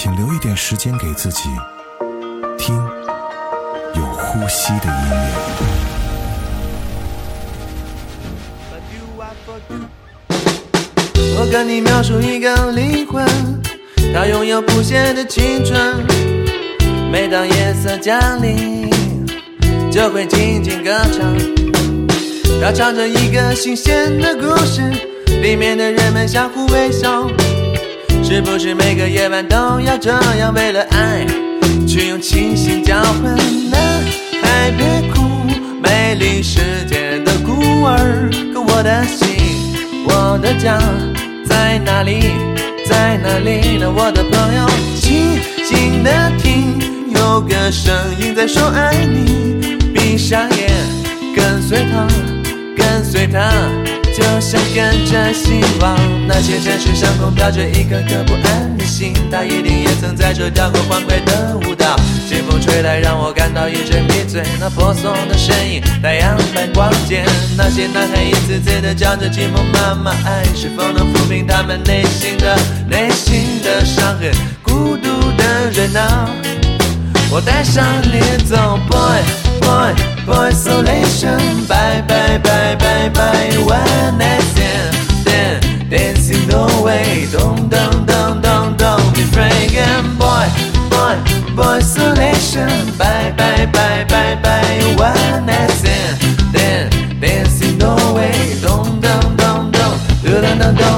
请留一点时间给自己，听有呼吸的音乐。我跟你描述一个灵魂，它拥有不谢的青春。每当夜色降临，就会静静歌唱。它唱着一个新鲜的故事，里面的人们相互微笑。是不是每个夜晚都要这样，为了爱，去用清醒交换？男孩别哭，美丽世界的孤儿，可我的心，我的家。在哪里，在哪里呢？我的朋友，静静的听，有个声音在说爱你。闭上眼，跟随他，跟随他，就像跟着希望。那些城市上空飘着一颗颗不安的心，他一定也曾在这跳过欢快的舞蹈。清风吹来，让我感到一阵迷醉。那婆娑的身影，太阳般光洁。那些男孩一次次的叫着寂寞妈妈，爱是否能抚平他们内心的内心的伤痕？孤独的人啊，我带上你走，boy boy Boy isolation. Bye, bye, bye, bye, bye. One night stand, then dancing no way. Don't, don't, don't, don't, don't be frank. And boy, boy, boy, isolation. Bye, bye, bye, bye, bye. One night stand, then dancing no way. Don't, don't, don't, don't, don't, don't.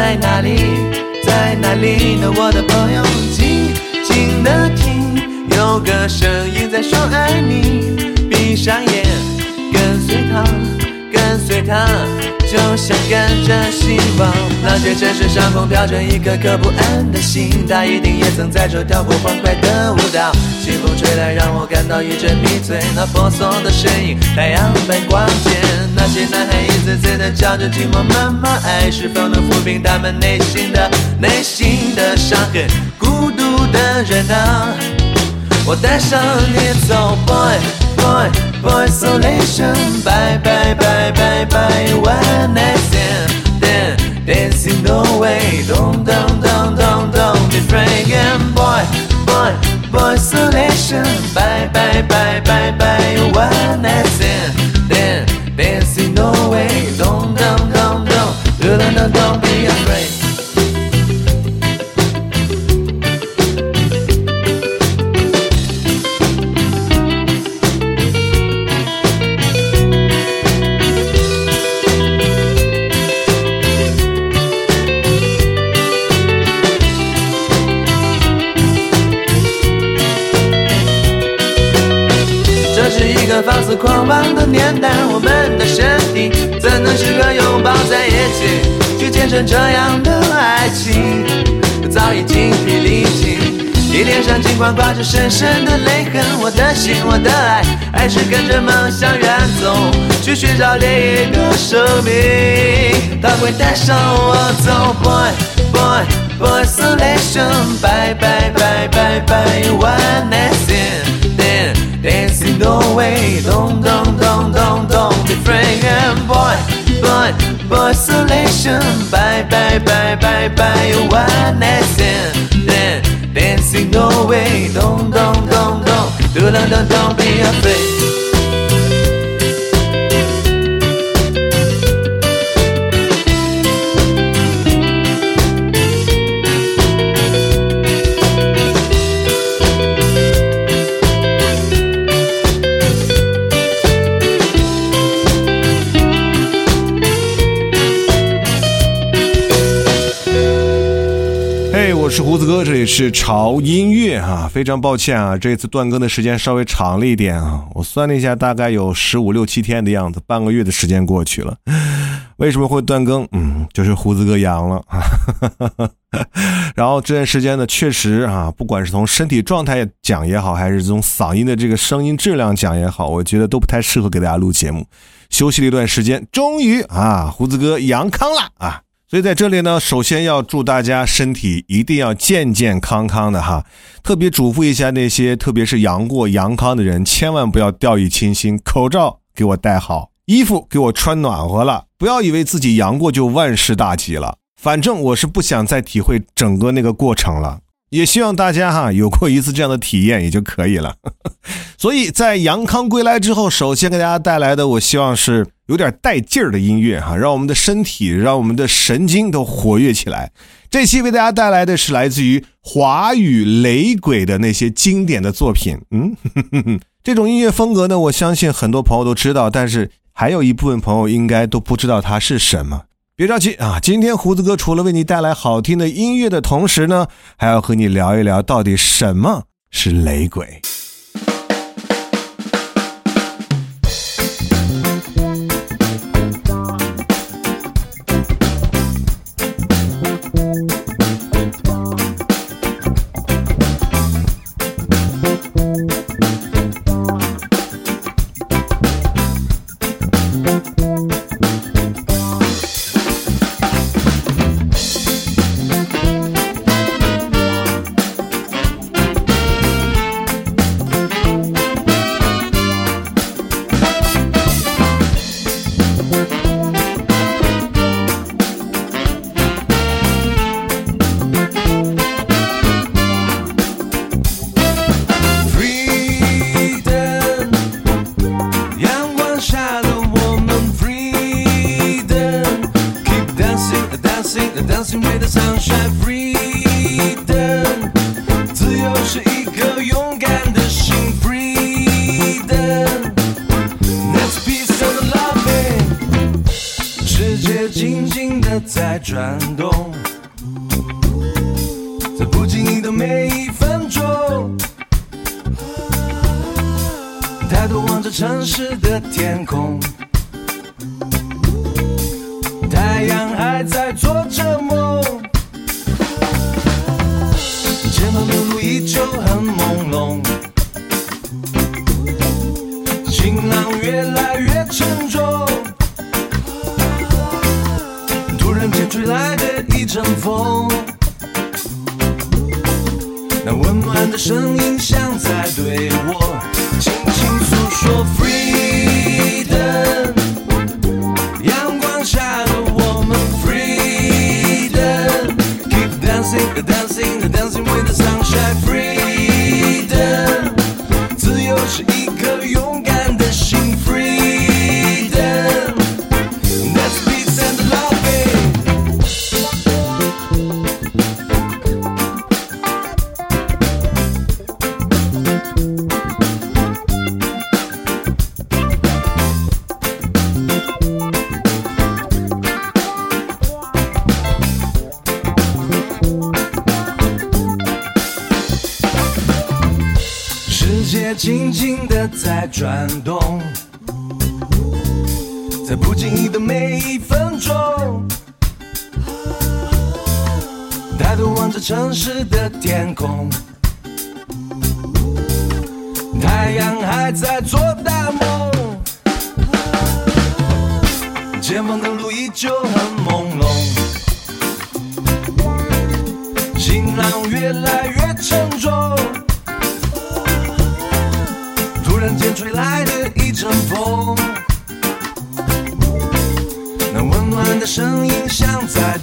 在哪里，在哪里呢？我的朋友，静静的听，有个声音在说爱你。闭上眼，跟随他，他，就像跟着希望。那些城市上空飘着一颗颗不安的心，他一定也曾在这跳过欢快的舞蹈。清风吹来，让我感到一阵迷醉。那婆娑的身影，太阳般光洁。那些男孩一次次的叫着寂寞妈妈，爱是否能抚平他们内心的内心的伤痕？孤独的人啊，我带上你走，boy boy isolation. Bye, bye, bye, bye, bye. One night stand, then dancing no way. Don't, don't, don't, don't, don't be fragrant, boy, boy, boy, isolation. Bye, bye, bye, bye, bye. 这样的爱情？早已精疲力尽，你脸上尽管挂着深深的泪痕，我的心，我的爱，还是跟着梦想远走，去寻找另一个生命，他会带上我走，boy boy boy isolation，bye bye bye bye bye，one night stand，dancing no way，don't don't don't don't don't be afraid，boy。生，拜拜拜拜拜，One night stand，dancing no way，咚咚咚咚，嘟囔咚咚，be afraid。哥，这里是潮音乐啊，非常抱歉啊，这次断更的时间稍微长了一点啊，我算了一下，大概有十五六七天的样子，半个月的时间过去了。为什么会断更？嗯，就是胡子哥阳了啊。然后这段时间呢，确实啊，不管是从身体状态讲也好，还是从嗓音的这个声音质量讲也好，我觉得都不太适合给大家录节目。休息了一段时间，终于啊，胡子哥阳康了啊。所以在这里呢，首先要祝大家身体一定要健健康康的哈，特别嘱咐一下那些特别是阳过阳康的人，千万不要掉以轻心，口罩给我戴好，衣服给我穿暖和了，不要以为自己阳过就万事大吉了。反正我是不想再体会整个那个过程了，也希望大家哈有过一次这样的体验也就可以了。所以在阳康归来之后，首先给大家带来的，我希望是。有点带劲儿的音乐哈，让我们的身体、让我们的神经都活跃起来。这期为大家带来的是来自于华语雷鬼的那些经典的作品。嗯，这种音乐风格呢，我相信很多朋友都知道，但是还有一部分朋友应该都不知道它是什么。别着急啊，今天胡子哥除了为你带来好听的音乐的同时呢，还要和你聊一聊到底什么是雷鬼。My freedom，自由是一颗勇敢的心。Freedom，let's be so lovely。世界静静的在转动，在不经意的每一分钟，抬头望着城市的天空。静静的在转动，在不经意的每一分钟，抬头望着城市的天空，太阳还在做大梦，前方的路依旧很吹来的一阵风，那温暖。的声音像在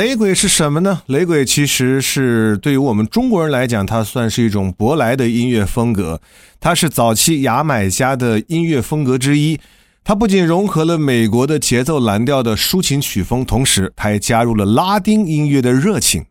雷鬼是什么呢？雷鬼其实是对于我们中国人来讲，它算是一种舶来的音乐风格，它是早期牙买加的音乐风格之一。它不仅融合了美国的节奏蓝调的抒情曲风，同时它也加入了拉丁音乐的热情。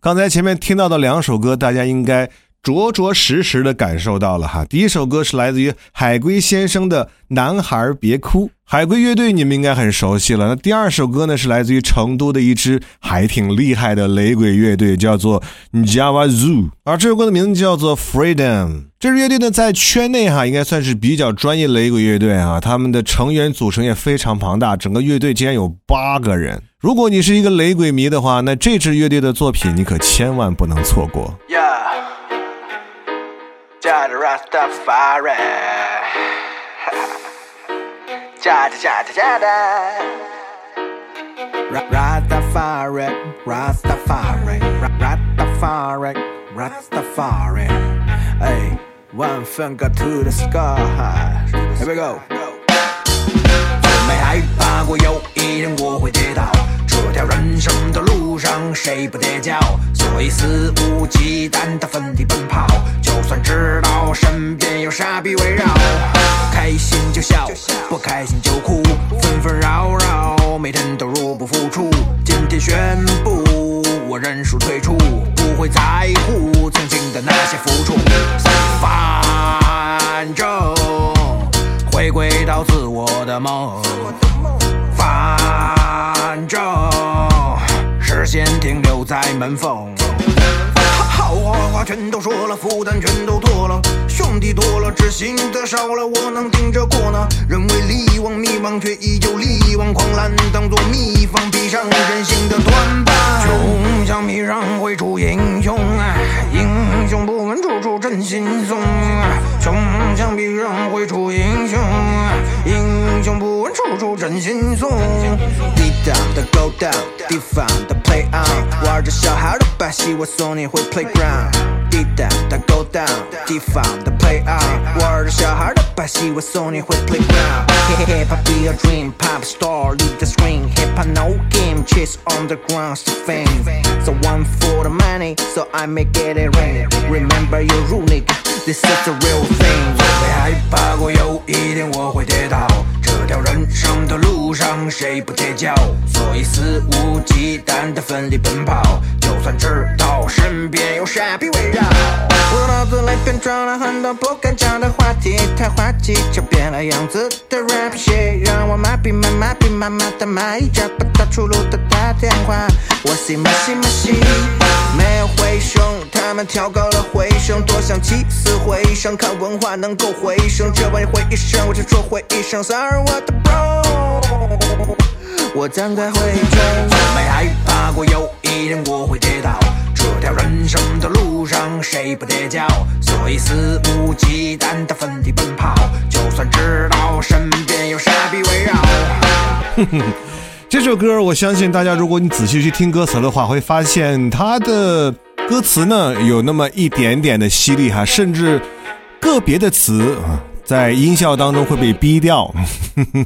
刚才前面听到的两首歌，大家应该着着实实的感受到了哈。第一首歌是来自于海龟先生的《男孩别哭》，海龟乐队你们应该很熟悉了。那第二首歌呢是来自于成都的一支还挺厉害的雷鬼乐队，叫做 Java Zoo，而这首歌的名字叫做 Freedom。这支乐队呢在圈内哈应该算是比较专业雷鬼乐队啊，他们的成员组成也非常庞大，整个乐队竟然有八个人。如果你是一个雷鬼迷的话，那这支乐队的作品你可千万不能错过。Jah the Rastafari. Jah the Jah the Jah the. Ra- Rastafari, Rastafari, Ra- Rastafari, Rastafari. Hey, one finger to the sky. Here we go. 没害怕过有一天我会跌倒， 这条人生的路上谁不跌跤？所以肆无忌惮的奋力奔跑，就算知道身边有傻逼围绕，开心就笑，不开心就哭，纷纷扰扰，每天都入不敷出。今天宣布我认输退出，不会在乎曾经的那些付出，反正。回归到自我的梦，反正视线停留在门缝。好话话全都说了，负担全都脱了，兄弟多了，知心的少了，我能顶着过呢？人为利往迷茫，却依旧力挽狂澜，当作秘方，闭上人性的短板。穷乡僻壤会出英雄啊，英雄不问出处真心送，穷乡僻壤会出英雄啊，英雄不问处处真心送。地道的 go down，地方的 play on，玩着小孩的把戏，我送你回 playground。地道的 go down，地方的 play on，玩着小孩的把戏，我送你回 playground。Hip hop be a dream, pop star leave the screen. Hip hop no game, chase underground to fame. So one for the money, so I make it rain. Remember your rule, nigga, this is the real thing. 我没害怕过有一天我会跌倒，这条人生的路上谁不跌跤？所以肆无忌惮的奋力奔跑，就算知道身边有傻逼围绕。我脑子里变装了很多不敢讲的话题，太滑稽，就变了样子的 rap shit，让我麻痹麻麻痹慢慢的蚂蚁找不到出路的打电话，我 see 马西马西，没有回声，他们调高了回声，多想起死回生，看文化能够回升，这玩意回一声，我就说回一声，sorry 我的 bro。我站在回中，没害怕过有一天我会跌倒。这条人生的路上谁不跌跤？所以肆无忌惮的奋力奔跑，就算知道身边有傻逼围绕。这首歌，我相信大家，如果你仔细去听歌词的话，会发现它的歌词呢有那么一点点的犀利哈，甚至个别的词啊在音效当中会被逼掉。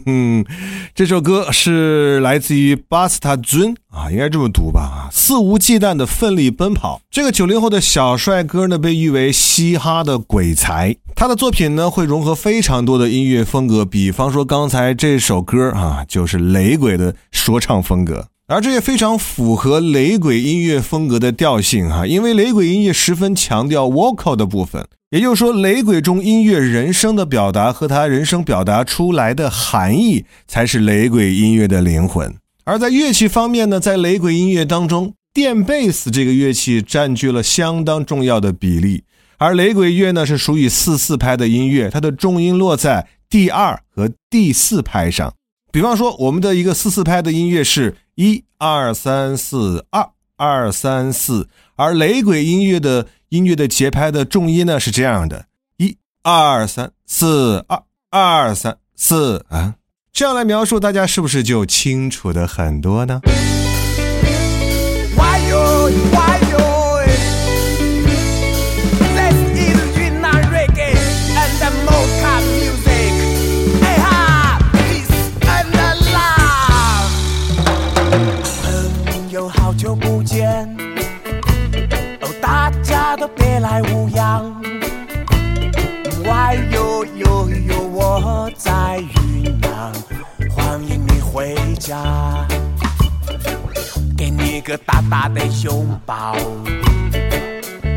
这首歌是来自于巴斯塔尊啊，应该这么读吧？肆无忌惮的奋力奔跑。这个九零后的小帅哥呢，被誉为嘻哈的鬼才。他的作品呢，会融合非常多的音乐风格，比方说刚才这首歌啊，就是雷鬼的说唱风格。而这也非常符合雷鬼音乐风格的调性哈，因为雷鬼音乐十分强调 vocal 的部分，也就是说，雷鬼中音乐人声的表达和他人声表达出来的含义，才是雷鬼音乐的灵魂。而在乐器方面呢，在雷鬼音乐当中，电贝斯这个乐器占据了相当重要的比例。而雷鬼乐呢是属于四四拍的音乐，它的重音落在第二和第四拍上。比方说，我们的一个四四拍的音乐是一二三四二二三四，而雷鬼音乐的音乐的节拍的重音呢是这样的：一二三四二二三四啊。这样来描述，大家是不是就清楚的很多呢？个大大的拥抱，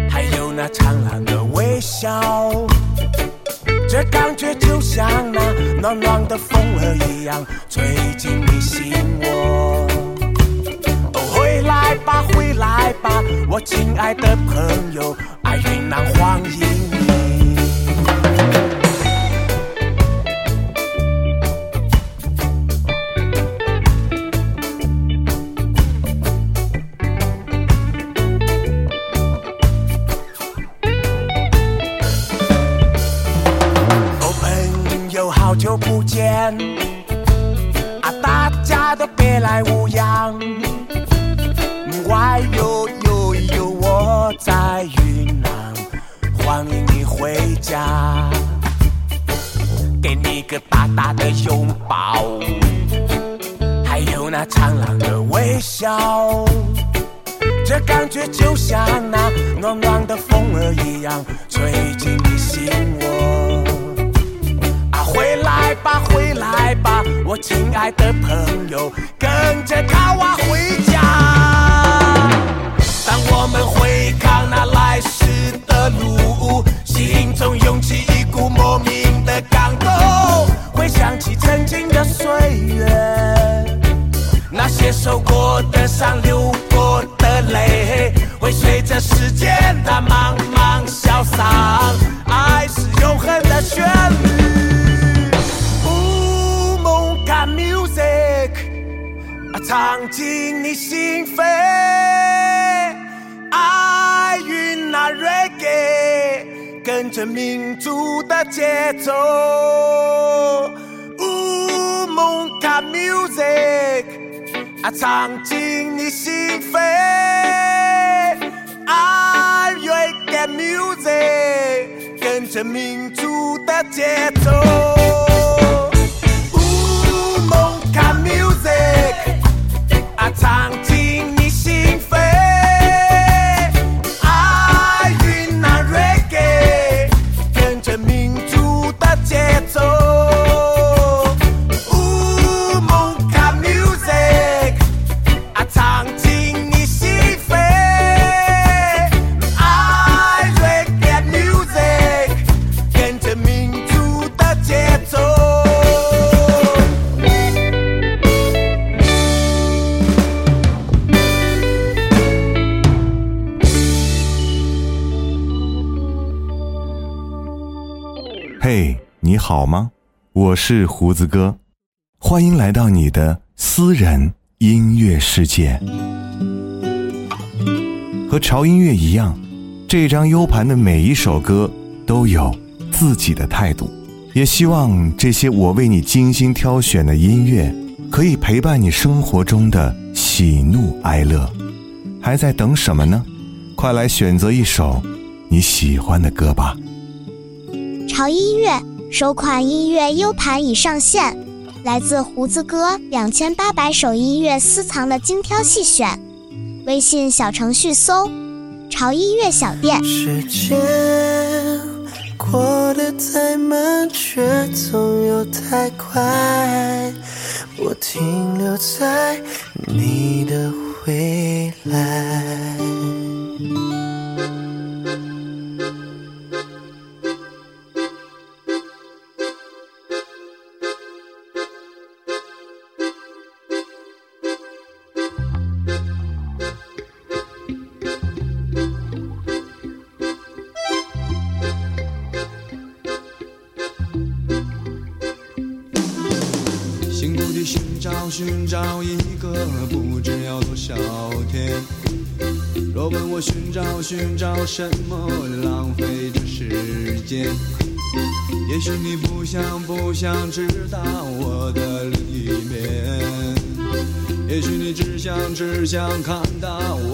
还有那灿烂的微笑，这感觉就像那暖暖的风儿一样，吹进你心窝。哦，回来吧，回来吧，我亲爱的朋友，爱云南欢迎啊，大家都别来无恙。喂呦呦呦，我在云南，欢迎你回家，给你个大大的拥抱，还有那灿烂的微笑。这感觉就像那暖暖的风儿一样，吹进你心。来吧，回来吧，我亲爱的朋友，跟着卡瓦回家。当我们回看那来时的路，心中涌起一股莫名的感动，回想起曾经的岁月。那些受过的伤、流过的泪，会随着时间它慢慢消散。唱进你心扉。爱云南 reggae，跟着民族的节奏。乌蒙卡 music。啊，唱进你心扉，I reggae music，跟着民族的节奏。啊，唱进是胡子哥，欢迎来到你的私人音乐世界。和潮音乐一样，这张 U 盘的每一首歌都有自己的态度。也希望这些我为你精心挑选的音乐，可以陪伴你生活中的喜怒哀乐。还在等什么呢？快来选择一首你喜欢的歌吧。潮音乐首款音乐 U 盘已上线，来自胡子哥两千八百首音乐私藏的精挑细选。微信小程序搜“潮音乐小店”。时间过得太慢，却总又太快。我停留在你的未来。想，知道我的另一面。也许你只想，只想看到我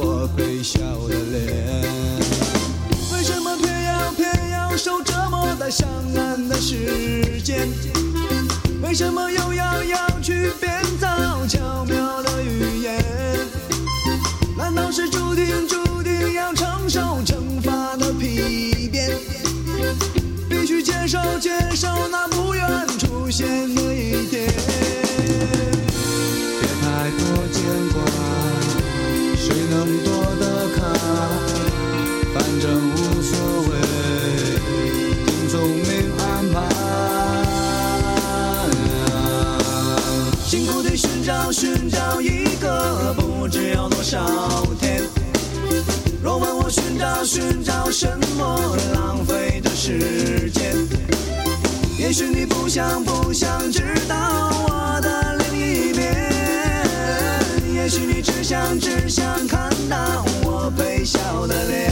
谁能躲得开？反正无所谓，听从命安排。辛苦地寻找寻找一个不知要多少天。若问我寻找寻找什么，浪费的时间。也许你不想不想知道我的另一面，也许你只想只想看微笑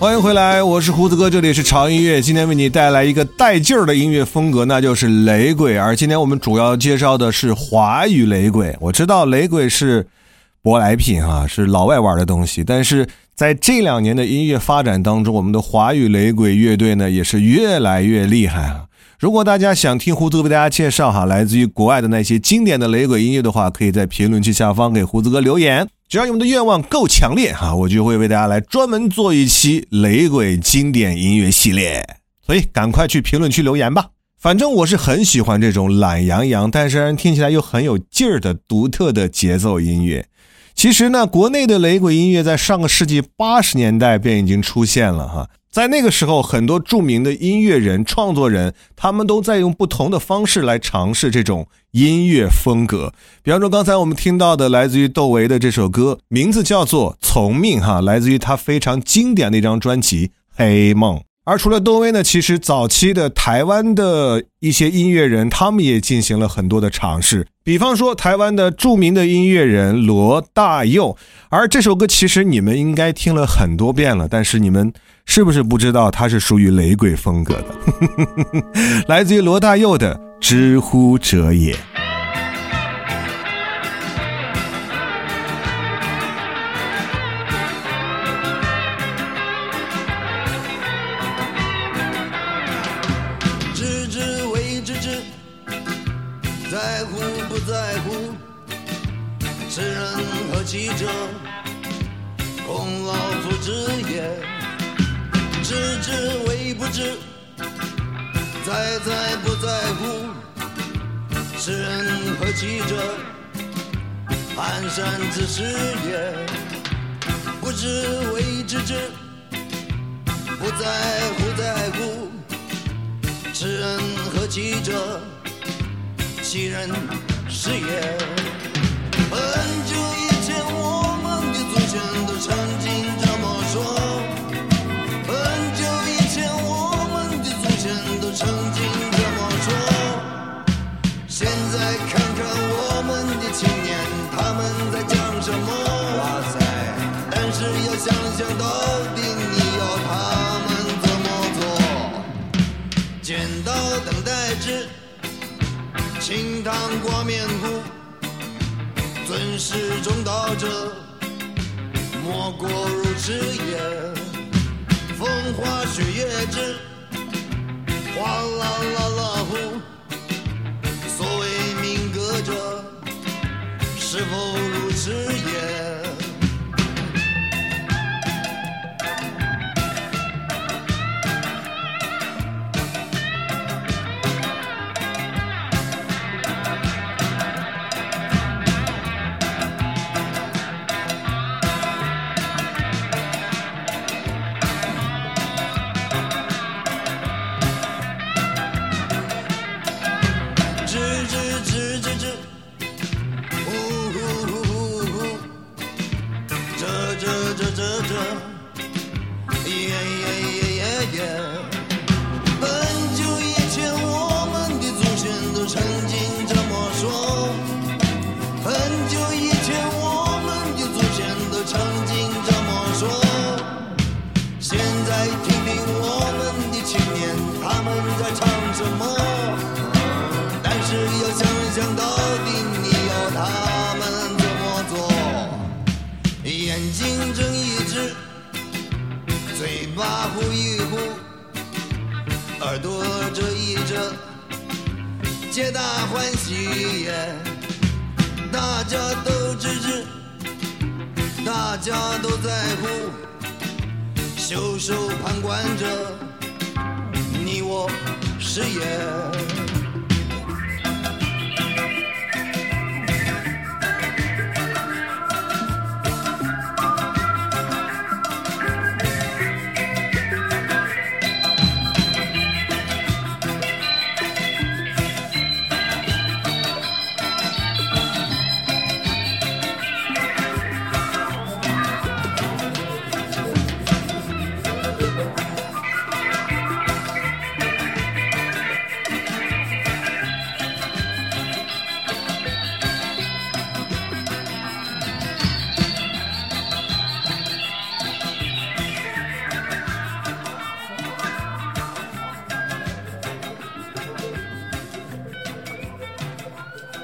欢迎回来，我是胡子哥，这里是潮音乐。今天为你带来一个带劲儿的音乐风格，那就是雷鬼。而今天我们主要介绍的是华语雷鬼。我知道雷鬼是舶来品啊，是老外玩的东西，但是在这两年的音乐发展当中，我们的华语雷鬼乐队呢也是越来越厉害啊。如果大家想听胡子哥为大家介绍哈，来自于国外的那些经典的雷鬼音乐的话，可以在评论区下方给胡子哥留言。只要你们的愿望够强烈哈，我就会为大家来专门做一期雷鬼经典音乐系列。所以赶快去评论区留言吧。反正我是很喜欢这种懒洋洋，但是让人听起来又很有劲儿的独特的节奏音乐。其实呢，国内的雷鬼音乐在上个世纪八十年代便已经出现了哈。在那个时候，很多著名的音乐人、创作人，他们都在用不同的方式来尝试这种音乐风格。比方说，刚才我们听到的来自于窦唯的这首歌，名字叫做《从命》，哈，来自于他非常经典的一张专辑《黑梦》。而除了窦唯呢，其实早期的台湾的一些音乐人，他们也进行了很多的尝试。比方说，台湾的著名的音乐人罗大佑。而这首歌其实你们应该听了很多遍了，但是你们。是不是不知道它是属于雷鬼风格的？来自于罗大佑的《知乎者也》。知，在在不在乎，知人何其者？蹒跚之事也。不知为知之，不在乎在乎，知人何其者？其人是也。清汤挂面糊，尊师重道者，莫过如此也。风花雪月之。哗啦啦啦呼，所谓民歌者，是否如此也？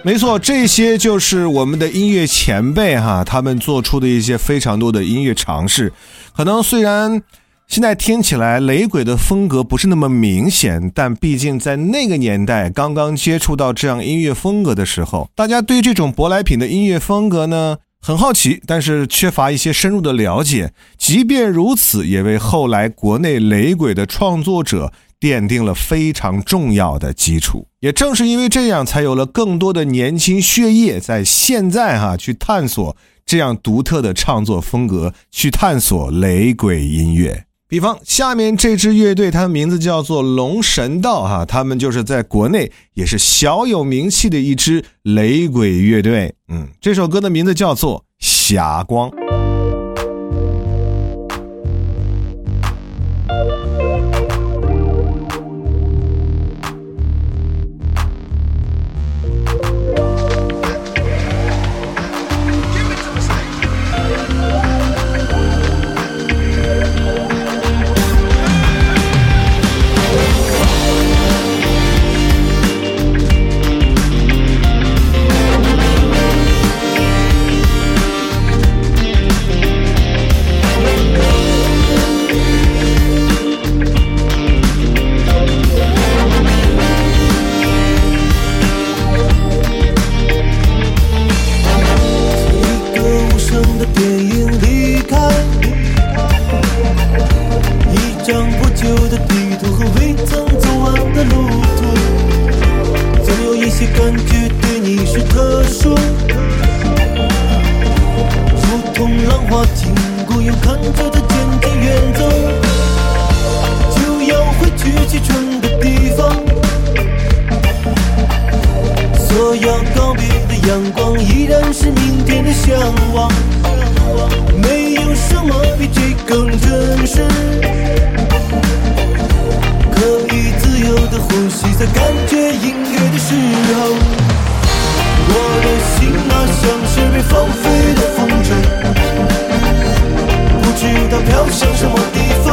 没错，这些就是我们的音乐前辈哈，他们做出的一些非常多的音乐尝试。可能虽然现在听起来雷鬼的风格不是那么明显，但毕竟在那个年代刚刚接触到这样音乐风格的时候，大家对这种舶来品的音乐风格呢很好奇，但是缺乏一些深入的了解。即便如此，也为后来国内雷鬼的创作者。奠定了非常重要的基础，也正是因为这样，才有了更多的年轻血液在现在哈去探索这样独特的唱作风格，去探索雷鬼音乐。比方下面这支乐队，它的名字叫做龙神道哈，他们就是在国内也是小有名气的一支雷鬼乐队。嗯，这首歌的名字叫做《霞光》。的呼吸，在感觉音乐的时候，我的心啊像是被放飞的风筝，不知道飘向什么地方，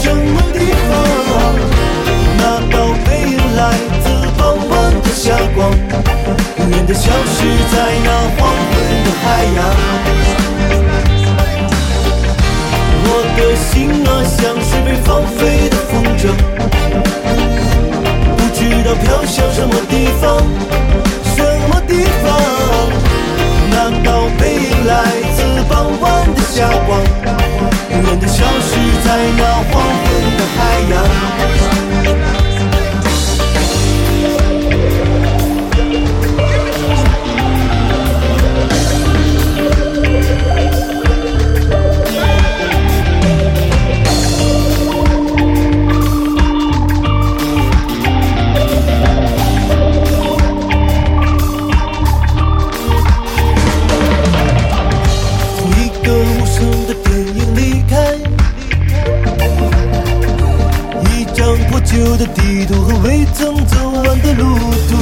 什么地方。那道背影来自傍晚的霞光，永远的消失在那黄昏的海洋。我的心啊，像是被放飞的风筝，不知道飘向什么地方，什么地方。那道背影来自傍晚的霞光，永远的消失在那黄昏的海洋。的地图和未曾走完的路途，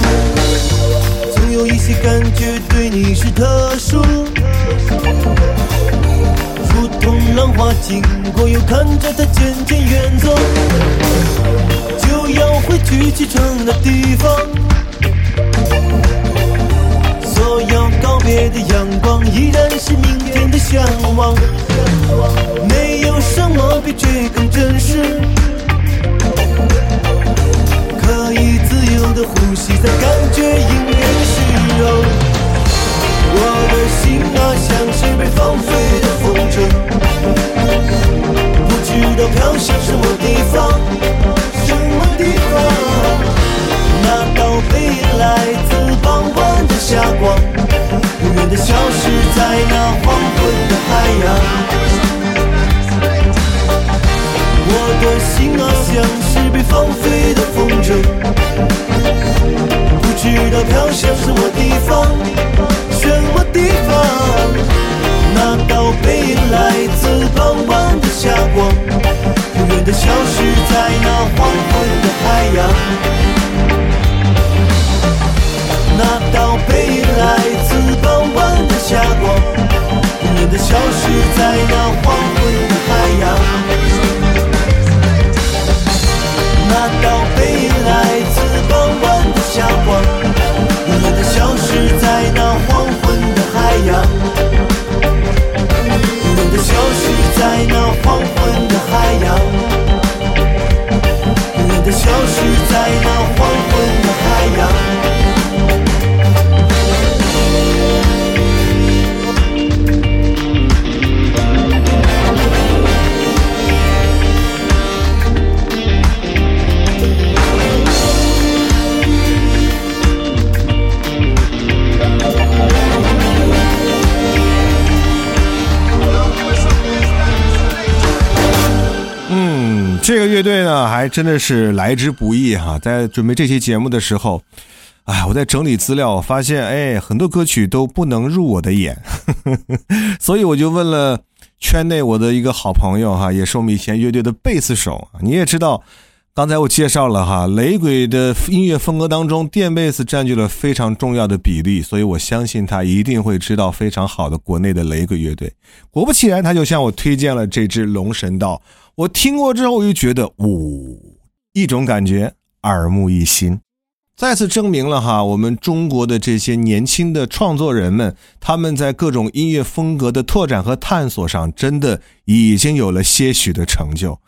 总有一些感觉对你是特殊，如同浪花经过，又看着它渐渐远走，就要回去启程的地方。所要告别的阳光，依然是明天的向往。没有什么比这更真实，可以自由的呼吸，在感觉音乐的时候，我的心啊像是被放飞的风筝，不知道飘向什么地方，什么地方。那道背影来自傍晚的霞光，永远的消失在那黄昏的海洋。的心啊，像是被放飞的风筝，不知道飘向什么地方，什么地方。那道背影来自傍晚的霞光，永远的消失在那黄昏的海洋。那道背影来自傍晚的霞光，永远的消失真的是来之不易哈。在准备这期节目的时候，哎，我在整理资料，发现哎，很多歌曲都不能入我的眼，所以我就问了圈内我的一个好朋友哈，也是我们以前乐队的贝斯手。你也知道，刚才我介绍了哈，雷鬼的音乐风格当中，电贝斯占据了非常重要的比例，所以我相信他一定会知道非常好的国内的雷鬼乐队。果不其然，他就向我推荐了这支龙神道。我听过之后，我就觉得，呜，一种感觉，耳目一新，再次证明了哈，我们中国的这些年轻的创作人们，他们在各种音乐风格的拓展和探索上，真的已经有了些许的成就。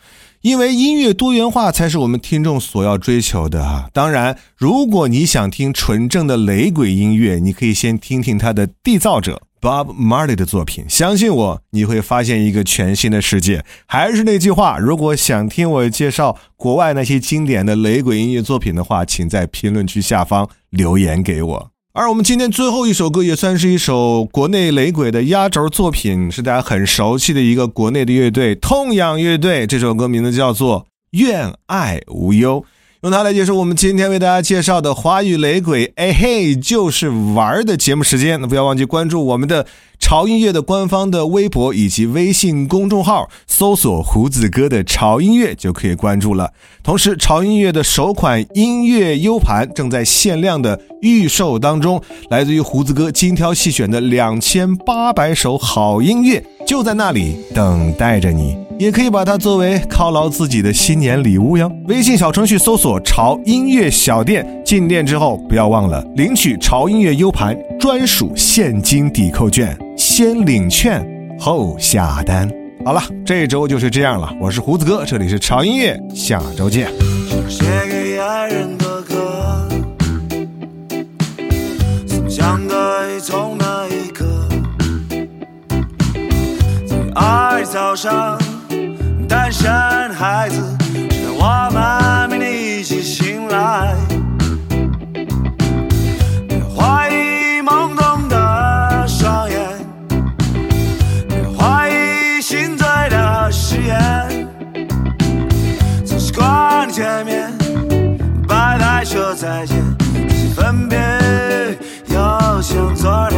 因为音乐多元化才是我们听众所要追求的啊！当然，如果你想听纯正的雷鬼音乐，你可以先听听他的缔造者。Bob Marley 的作品，相信我，你会发现一个全新的世界。还是那句话，如果想听我介绍国外那些经典的雷鬼音乐作品的话，请在评论区下方留言给我。而我们今天最后一首歌，也算是一首国内雷鬼的压轴作品，是大家很熟悉的一个国内的乐队——痛仰乐队。这首歌名字叫做《愿爱无忧》。用它来结束我们今天为大家介绍的华语雷鬼，哎嘿，就是玩的节目时间。那不要忘记关注我们的潮音乐的官方的微博以及微信公众号，搜索“胡子哥的潮音乐”就可以关注了。同时，潮音乐的首款音乐 U 盘正在限量的预售当中，来自于胡子哥精挑细选的两千八百首好音乐，就在那里等待着你。也可以把它作为犒劳自己的新年礼物哟。微信小程序搜索“潮音乐小店”，进店之后不要忘了领取潮音乐 U 盘专属现金抵扣券，先领券后下单。好了，这周就是这样了。我是胡子哥，这里是潮音乐，下周见。写给爱人的歌，从相对从那一刻，在爱早上。单身孩子，直到我们明天一起醒来。别怀疑懵懂的双眼，别怀疑心醉的誓言。总习惯见面，白白说再见，分别又像昨天。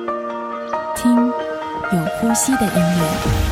听有呼吸的音乐。